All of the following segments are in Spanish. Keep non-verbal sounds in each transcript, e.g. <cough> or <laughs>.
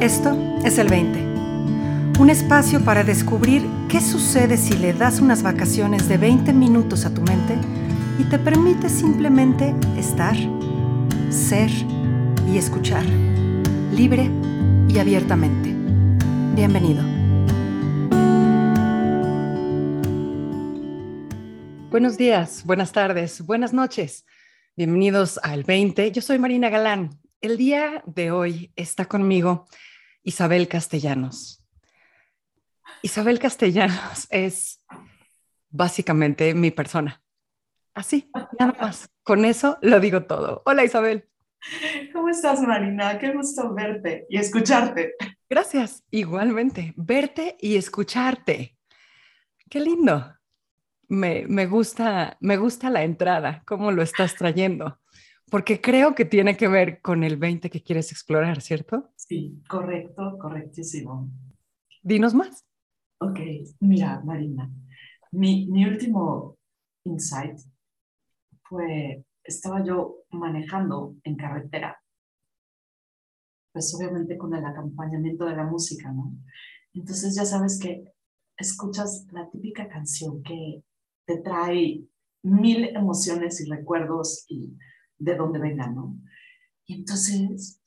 Esto es el 20. Un espacio para descubrir qué sucede si le das unas vacaciones de 20 minutos a tu mente y te permite simplemente estar, ser y escuchar, libre y abiertamente. Bienvenido. Buenos días, buenas tardes, buenas noches. Bienvenidos al 20. Yo soy Marina Galán. El día de hoy está conmigo Isabel Castellanos. Isabel Castellanos <laughs> es básicamente mi persona. Así, nada más. Con eso lo digo todo. Hola Isabel. ¿Cómo estás, Marina? Qué gusto verte y escucharte. Gracias, igualmente. Verte y escucharte. Qué lindo. Me, me, gusta, me gusta la entrada, cómo lo estás trayendo, porque creo que tiene que ver con el 20 que quieres explorar, ¿cierto? Sí, correcto, correctísimo. Dinos más. Ok, mira, Marina, mi, mi último insight fue, estaba yo manejando en carretera, pues obviamente con el acompañamiento de la música, ¿no? Entonces ya sabes que escuchas la típica canción que te trae mil emociones y recuerdos y de dónde vengan, ¿no? Y entonces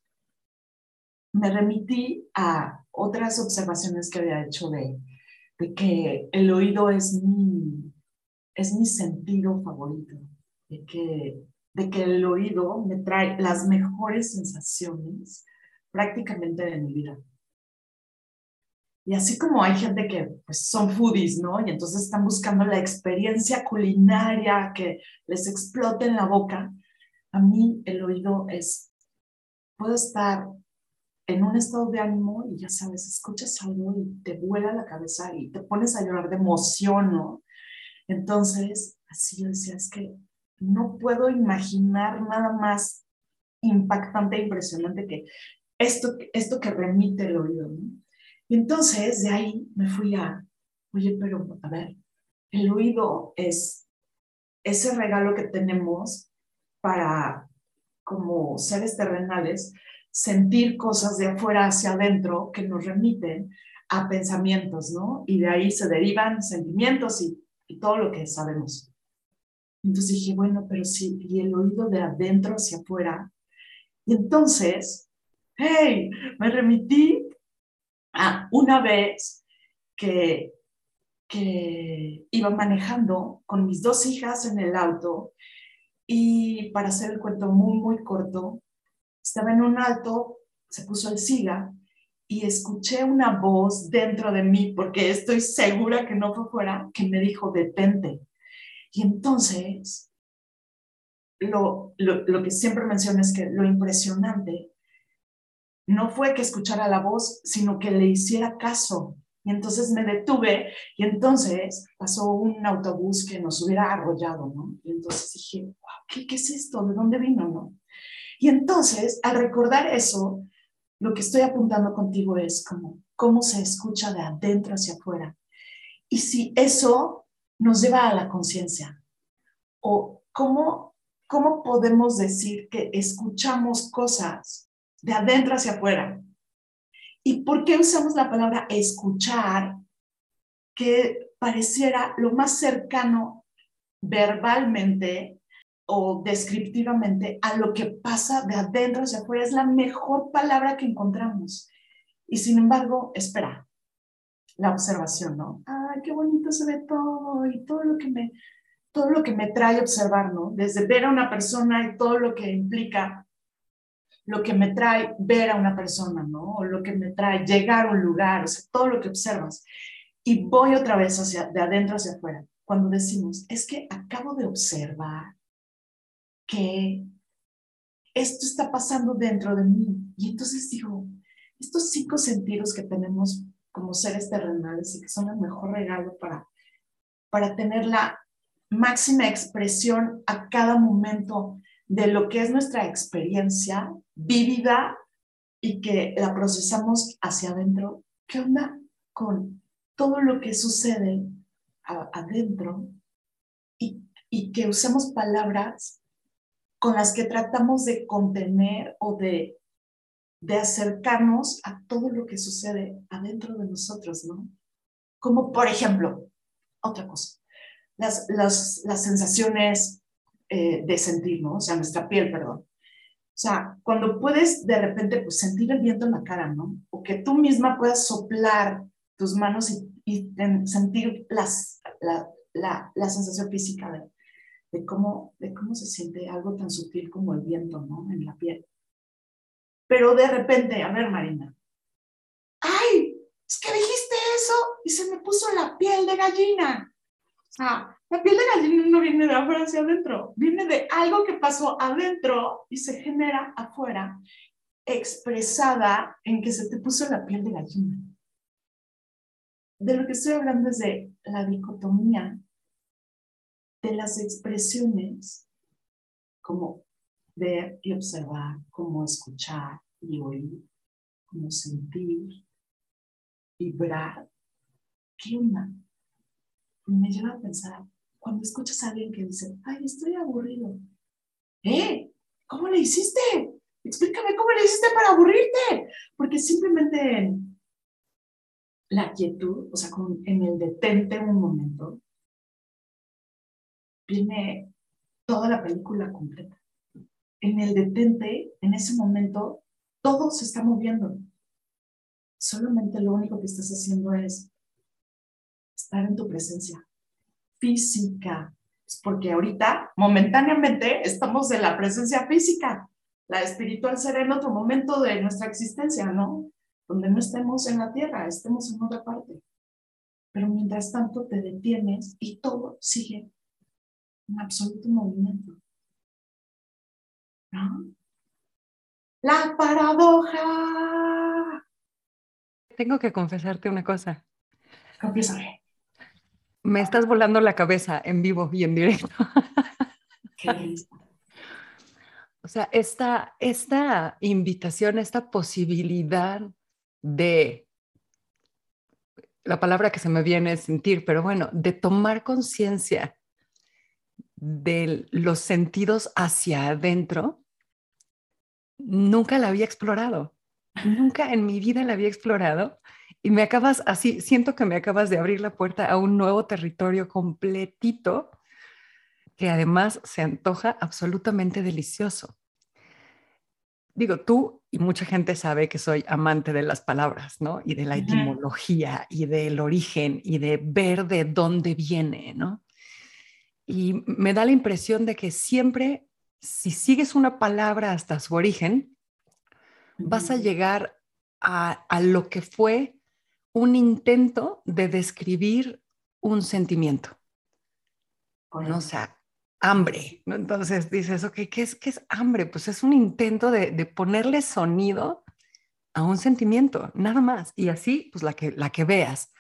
me remití a otras observaciones que había hecho de, de que el oído es mi, es mi sentido favorito, de que, de que el oído me trae las mejores sensaciones prácticamente de mi vida. Y así como hay gente que pues, son foodies, ¿no? Y entonces están buscando la experiencia culinaria que les explote en la boca, a mí el oído es, puedo estar en un estado de ánimo y ya sabes, escuchas algo y te vuela la cabeza y te pones a llorar de emoción, ¿no? Entonces, así yo decía, es que no puedo imaginar nada más impactante e impresionante que esto, esto que remite el oído, ¿no? Y entonces de ahí me fui a, oye, pero a ver, el oído es ese regalo que tenemos para como seres terrenales sentir cosas de afuera hacia adentro que nos remiten a pensamientos, ¿no? Y de ahí se derivan sentimientos y, todo lo que sabemos. Entonces dije, bueno, pero sí, y el oído de adentro hacia afuera. Y entonces, hey, me remití a una vez que, que iba manejando con mis dos hijas en el auto y para hacer el cuento muy, muy corto, estaba en un alto, se puso el siga y escuché una voz dentro de mí, porque estoy segura que no fue fuera, que me dijo, detente. Y entonces, lo, lo, lo que siempre menciono es que lo impresionante no fue que escuchara la voz, sino que le hiciera caso. Y entonces me detuve y entonces pasó un autobús que nos hubiera arrollado, ¿no? Y entonces dije, ¿qué, ¿qué es esto? ¿De dónde vino, no? Y entonces, al recordar eso, lo que estoy apuntando contigo es como cómo se escucha de adentro hacia afuera. Y si eso nos lleva a la conciencia, o cómo, cómo podemos decir que escuchamos cosas de adentro hacia afuera. ¿Y por qué usamos la palabra escuchar, que pareciera lo más cercano verbalmente o descriptivamente a lo que pasa de adentro hacia afuera. Es la mejor palabra que encontramos. Y sin embargo, espera, la observación, ¿no? Ay, qué bonito se ve todo y todo lo que me, todo lo que me trae observar, ¿no? Desde ver a una persona y todo lo que implica lo que me trae ver a una persona, ¿no? Lo que me trae llegar a un lugar, o sea, todo lo que observas. Y voy otra vez hacia, de adentro hacia afuera. Cuando decimos, es que acabo de observar que esto está pasando dentro de mí. Y entonces digo, estos cinco sentidos que tenemos como seres terrenales y que son el mejor regalo para, para tener la máxima expresión a cada momento de lo que es nuestra experiencia vivida y que la procesamos hacia adentro. ¿Qué onda con todo lo que sucede adentro y, y que usemos palabras con las que tratamos de contener o de, de acercarnos a todo lo que sucede adentro de nosotros, ¿no? Como por ejemplo, otra cosa, las, las, las sensaciones eh, de sentir, ¿no? O sea, nuestra piel, perdón. O sea, cuando puedes de repente pues, sentir el viento en la cara, ¿no? O que tú misma puedas soplar tus manos y, y sentir las, la, la, la, sensación física de, de, cómo, de cómo se siente algo tan sutil como el viento, ¿no? En la piel. Pero de repente, a ver, Marina, ¡ay! Es que dijiste eso y se me puso la piel de gallina. O sea, la piel de gallina no viene de afuera hacia adentro, viene de algo que pasó adentro y se genera afuera, expresada en que se te puso la piel de gallina. De lo que estoy hablando es de la dicotomía de las expresiones como ver y observar, como escuchar y oír, como sentir, vibrar. ¿Qué una? Me lleva a pensar, cuando escuchas a alguien que dice, ay, estoy aburrido. ¿Eh? ¿Cómo le hiciste? Explícame cómo le hiciste para aburrirte. Porque simplemente la quietud, o sea, en el detente un momento, viene toda la película completa. En el detente, en ese momento, todo se está moviendo. Solamente lo único que estás haciendo es estar en tu presencia física. Porque ahorita, momentáneamente, estamos en la presencia física. La espiritual será en otro momento de nuestra existencia, ¿no? Donde no estemos en la tierra, estemos en otra parte. Pero mientras tanto te detienes y todo sigue en absoluto movimiento. ¿No? La paradoja. Tengo que confesarte una cosa. Confiésame. Me estás volando la cabeza en vivo y en directo. o sea, esta, esta invitación, esta posibilidad de, la palabra que se me viene es sentir, pero bueno, de tomar conciencia de los sentidos hacia adentro, nunca la había explorado. Nunca en mi vida la había explorado y me acabas así, siento que me acabas de abrir la puerta a un nuevo territorio completito que además se antoja absolutamente delicioso. Digo, tú y mucha gente sabe que soy amante de las palabras, ¿no? Y de la etimología y del origen y de ver de dónde viene, ¿no? Y me da la impresión de que siempre, si sigues una palabra hasta su origen, vas a llegar a, a lo que fue un intento de describir un sentimiento. ¿no? O sea, hambre. ¿no? Entonces dices, ok, ¿qué es, ¿qué es hambre? Pues es un intento de, de, ponerle sonido a un sentimiento, nada más. Y así, pues la que, la que veas.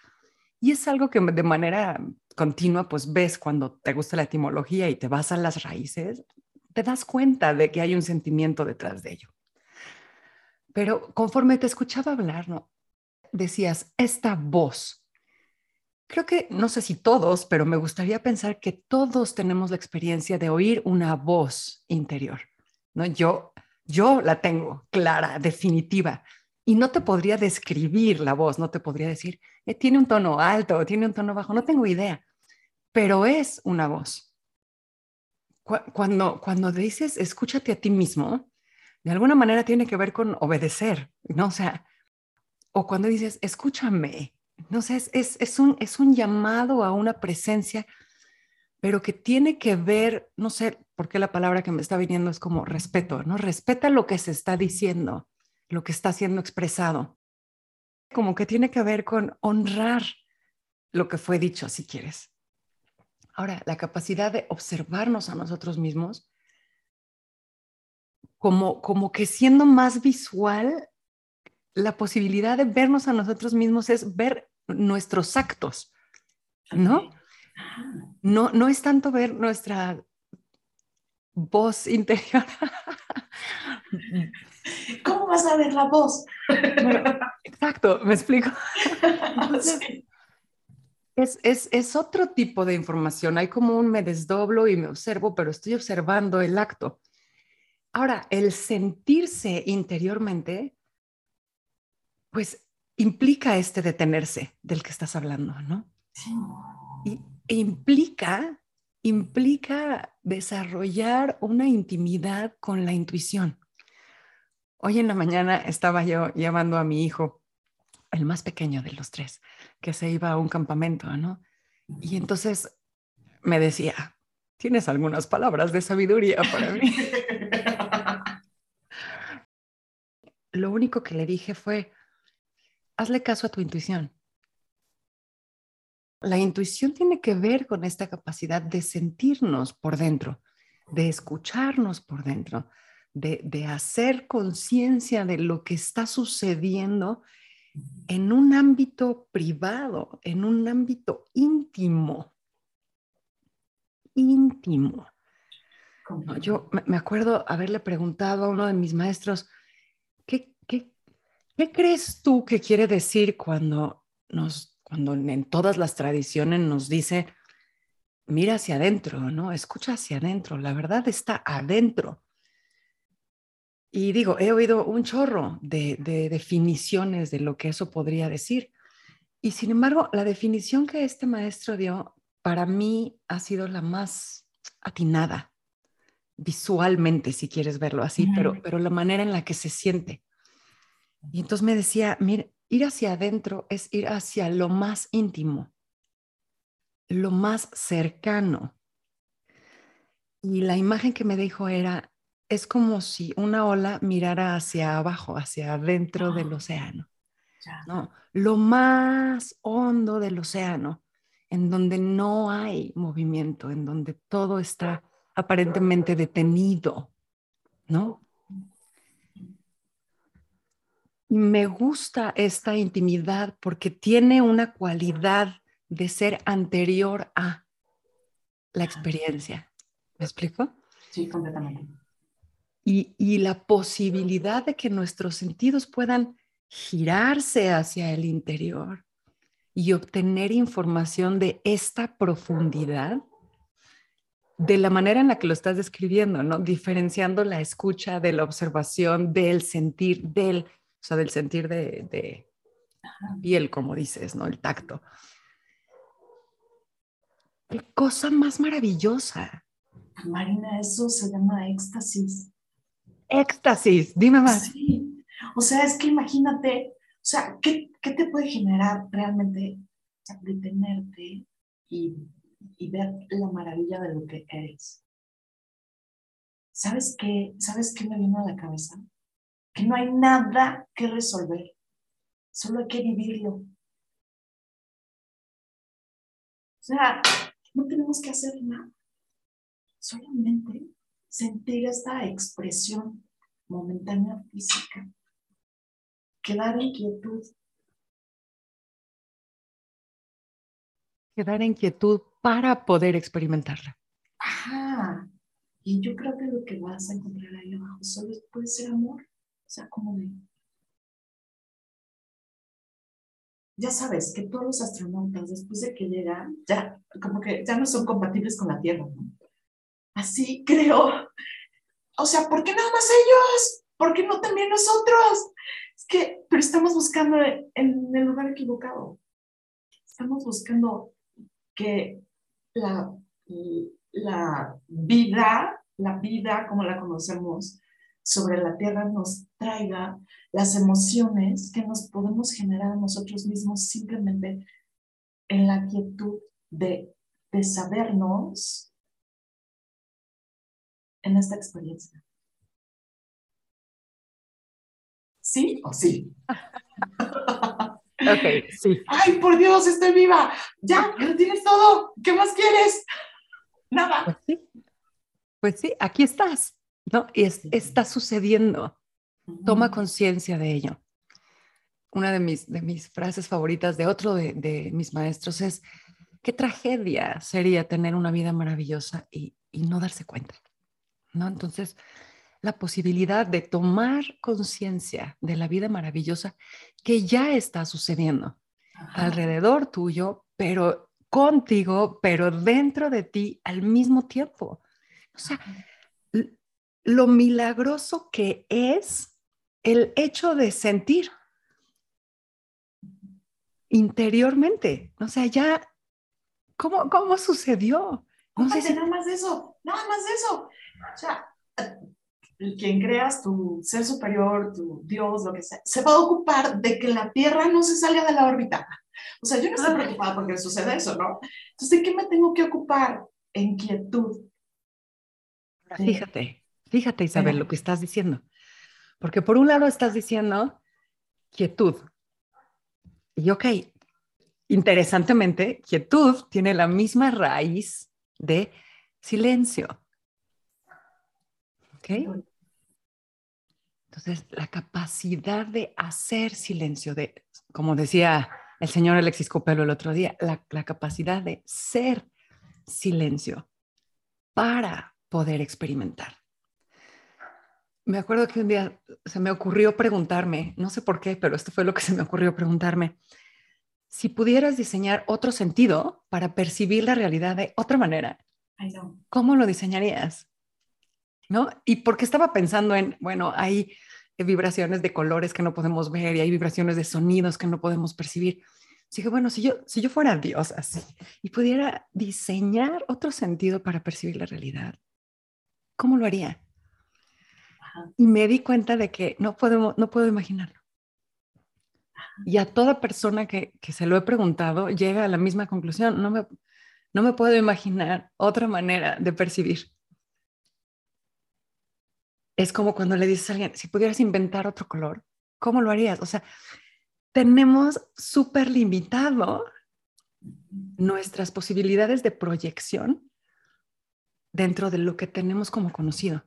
Y es algo que de manera continua, pues ves cuando te gusta la etimología y te vas a las raíces, te das cuenta de que hay un sentimiento detrás de ello. Pero conforme te escuchaba hablar, ¿no? decías, esta voz. Creo que, no sé si todos, pero me gustaría pensar que todos tenemos la experiencia de oír una voz interior. ¿no? Yo, yo la tengo clara, definitiva, y no te podría describir la voz, no te podría decir, eh, tiene un tono alto, tiene un tono bajo, no tengo idea, pero es una voz. Cuando, cuando dices, escúchate a ti mismo, de alguna manera tiene que ver con obedecer, ¿no? O sea, o cuando dices, escúchame, no sé, es, es, un, es un llamado a una presencia, pero que tiene que ver, no sé por qué la palabra que me está viniendo es como respeto, ¿no? Respeta lo que se está diciendo, lo que está siendo expresado. Como que tiene que ver con honrar lo que fue dicho, si quieres. Ahora, la capacidad de observarnos a nosotros mismos, como, como que siendo más visual la posibilidad de vernos a nosotros mismos es ver nuestros actos, ¿no? No, no es tanto ver nuestra voz interior. <laughs> <laughs> ¿Cómo vas a ver la voz? exacto, me explico. <laughs> es, es, es, otro tipo de información. Hay como un me desdoblo y me observo, pero estoy observando el acto. Ahora, el sentirse interiormente pues implica este detenerse del que estás hablando, ¿no? Y, e implica, implica desarrollar una intimidad con la intuición. Hoy en la mañana estaba yo llevando a mi hijo, el más pequeño de los tres, que se iba a un campamento, ¿no? Y entonces me decía, tienes algunas palabras de sabiduría para mí. <laughs> Lo único que le dije fue, hazle caso a tu intuición. La intuición tiene que ver con esta capacidad de sentirnos por dentro, de escucharnos por dentro, de, hacer conciencia de lo que está sucediendo en un ámbito privado, en un ámbito íntimo. Íntimo. Yo me acuerdo haberle preguntado a uno de mis maestros, ¿qué, qué, qué crees tú que quiere decir cuando, nos, cuando en todas las tradiciones nos dice, mira hacia adentro, ¿no? Escucha hacia adentro, la verdad está adentro. Y digo, he oído un chorro de, definiciones de lo que eso podría decir. Y sin embargo, la definición que este maestro dio para mí ha sido la más atinada, visualmente, si quieres verlo así, pero, pero la manera en la que se siente. Y entonces me decía, mire, ir hacia adentro es ir hacia lo más íntimo, lo más cercano. Y la imagen que me dijo era, es como si una ola mirara hacia abajo, hacia adentro del ah, océano. ¿no? Lo más hondo del océano, en donde no hay movimiento, en donde todo está aparentemente detenido, ¿no? Me gusta esta intimidad porque tiene una cualidad de ser anterior a la experiencia. ¿Me explico? Sí, completamente y, la posibilidad de que nuestros sentidos puedan girarse hacia el interior y obtener información de esta profundidad de la manera en la que lo estás describiendo, ¿no? Diferenciando la escucha de la observación, del sentir, del, o sea, del sentir de, de piel, como dices, ¿no? El tacto. Qué cosa más maravillosa. Marina, eso se llama éxtasis éxtasis. Dime más. Sí. O sea, es que imagínate, o sea, ¿qué, qué te puede generar realmente o sea, detenerte y, y ver la maravilla de lo que eres? ¿Sabes qué? ¿Sabes qué me vino a la cabeza? Que no hay nada que resolver, solo hay que vivirlo. O sea, no tenemos que hacer nada, solamente sentir esta expresión momentánea física, quedar en quietud. Quedar en quietud para poder experimentarla. Ajá. Y yo creo que lo que vas a encontrar ahí abajo solo puede ser amor. O sea, como de... Ya sabes que todos los astronautas, después de que llegan, ya como que ya no son compatibles con la Tierra, ¿no? Así creo. O sea, ¿por qué nada más ellos? ¿Por qué no también nosotros? Es que, pero estamos buscando en el lugar equivocado. Estamos buscando que la, la vida, la vida como la conocemos sobre la tierra nos traiga las emociones que nos podemos generar nosotros mismos simplemente en la quietud de, de sabernos en esta experiencia? ¿Sí o sí? <laughs> ok, sí. Ay, por Dios, estoy viva. Ya, ya tienes todo. ¿Qué más quieres? Nada. Pues sí, pues sí aquí estás, ¿no? Y está sucediendo. Toma conciencia de ello. Una de mis, de mis frases favoritas de otro de, de, mis maestros es, qué tragedia sería tener una vida maravillosa y, y no darse cuenta. ¿No? Entonces, la posibilidad de tomar conciencia de la vida maravillosa que ya está sucediendo alrededor tuyo, pero contigo, pero dentro de ti al mismo tiempo. O sea, lo milagroso que es el hecho de sentir, interiormente. O sea, ya, ¿cómo, cómo sucedió? No sé si... nada más de eso, nada más de eso. O sea, quien creas, tu ser superior, tu Dios, lo que sea, se va a ocupar de que la Tierra no se salga de la órbita. O sea, yo no estoy preocupada porque sucede eso, ¿no? Entonces, ¿de qué me tengo que ocupar? En quietud. Fíjate, fíjate, Isabel, lo que estás diciendo. Porque por un lado estás diciendo quietud. Y ok, interesantemente, quietud tiene la misma raíz de silencio. ¿Ok? Entonces, la capacidad de hacer silencio, de, como decía el señor Alexis Copelo el otro día, la, la capacidad de ser silencio para poder experimentar. Me acuerdo que un día se me ocurrió preguntarme, no sé por qué, pero esto fue lo que se me ocurrió preguntarme, si pudieras diseñar otro sentido para percibir la realidad de otra manera, ¿cómo lo diseñarías? ¿No? Y porque estaba pensando en, bueno, hay vibraciones de colores que no podemos ver y hay vibraciones de sonidos que no podemos percibir. Así que bueno, si yo, si yo fuera Dios así y pudiera diseñar otro sentido para percibir la realidad, ¿cómo lo haría? Y me di cuenta de que no, puedo, no puedo imaginarlo. Y a toda persona que, que, se lo he preguntado llega a la misma conclusión. No me, no me puedo imaginar otra manera de percibir es como cuando le dices a alguien, si pudieras inventar otro color, ¿cómo lo harías? O sea, tenemos súper limitado nuestras posibilidades de proyección dentro de lo que tenemos como conocido.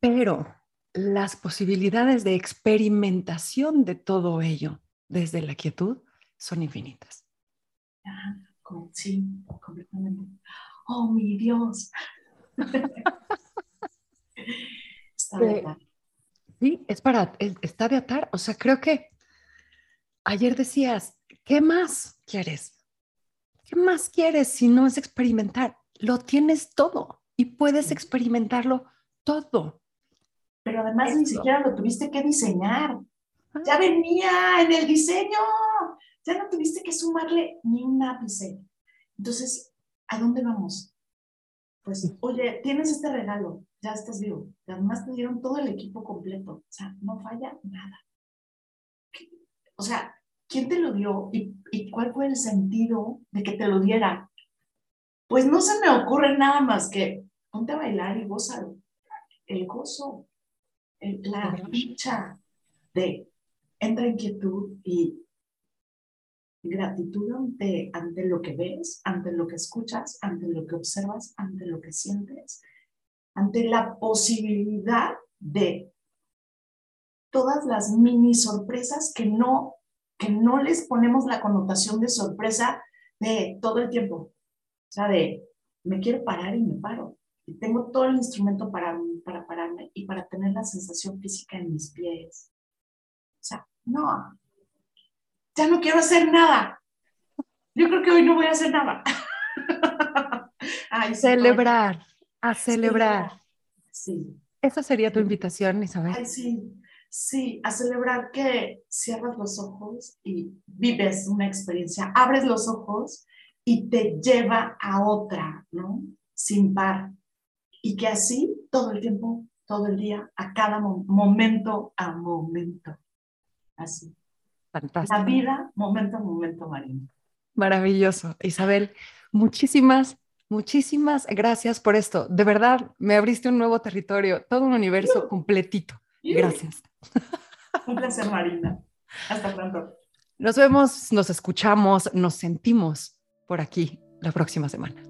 Pero las posibilidades de experimentación de todo ello desde la quietud son infinitas. Sí, completamente. Oh, mi Dios. <laughs> Sí, es para, está de atar. O sea, creo que ayer decías, ¿qué más quieres? ¿Qué más quieres si no es experimentar? Lo tienes todo y puedes experimentarlo todo. Pero además ni siquiera lo tuviste que diseñar. Ah. Ya venía en el diseño. Ya no tuviste que sumarle ni un ápice. Entonces, ¿a dónde vamos? Pues, oye, tienes este regalo ya estás vivo. Además te dieron todo el equipo completo. O sea, no falla nada. O sea, ¿quién te lo dio y, y cuál fue el sentido de que te lo diera? Pues no se me ocurre nada más que ponte a bailar y goza el gozo, la dicha de entra en quietud y gratitud ante, ante lo que ves, ante lo que escuchas, ante lo que observas, ante lo que sientes ante la posibilidad de todas las mini sorpresas que no, que no les ponemos la connotación de sorpresa de todo el tiempo. O sea, de me quiero parar y me paro. Y tengo todo el instrumento para, para pararme y para tener la sensación física en mis pies. O sea, no, ya no quiero hacer nada. Yo creo que hoy no voy a hacer nada. <laughs> Celebrar a celebrar. Sí. Esa sería tu invitación, Isabel. Ay, sí, sí, a celebrar que cierras los ojos y vives una experiencia, abres los ojos y te lleva a otra, ¿no? Sin par. Y que así todo el tiempo, todo el día, a cada momento a momento. Así. Fantástico. La vida, momento a momento, Marina. Maravilloso. Isabel, muchísimas Muchísimas gracias por esto. De verdad, me abriste un nuevo territorio, todo un universo completito. Gracias. Un placer, Marina. Hasta pronto. Nos vemos, nos escuchamos, nos sentimos por aquí la próxima semana.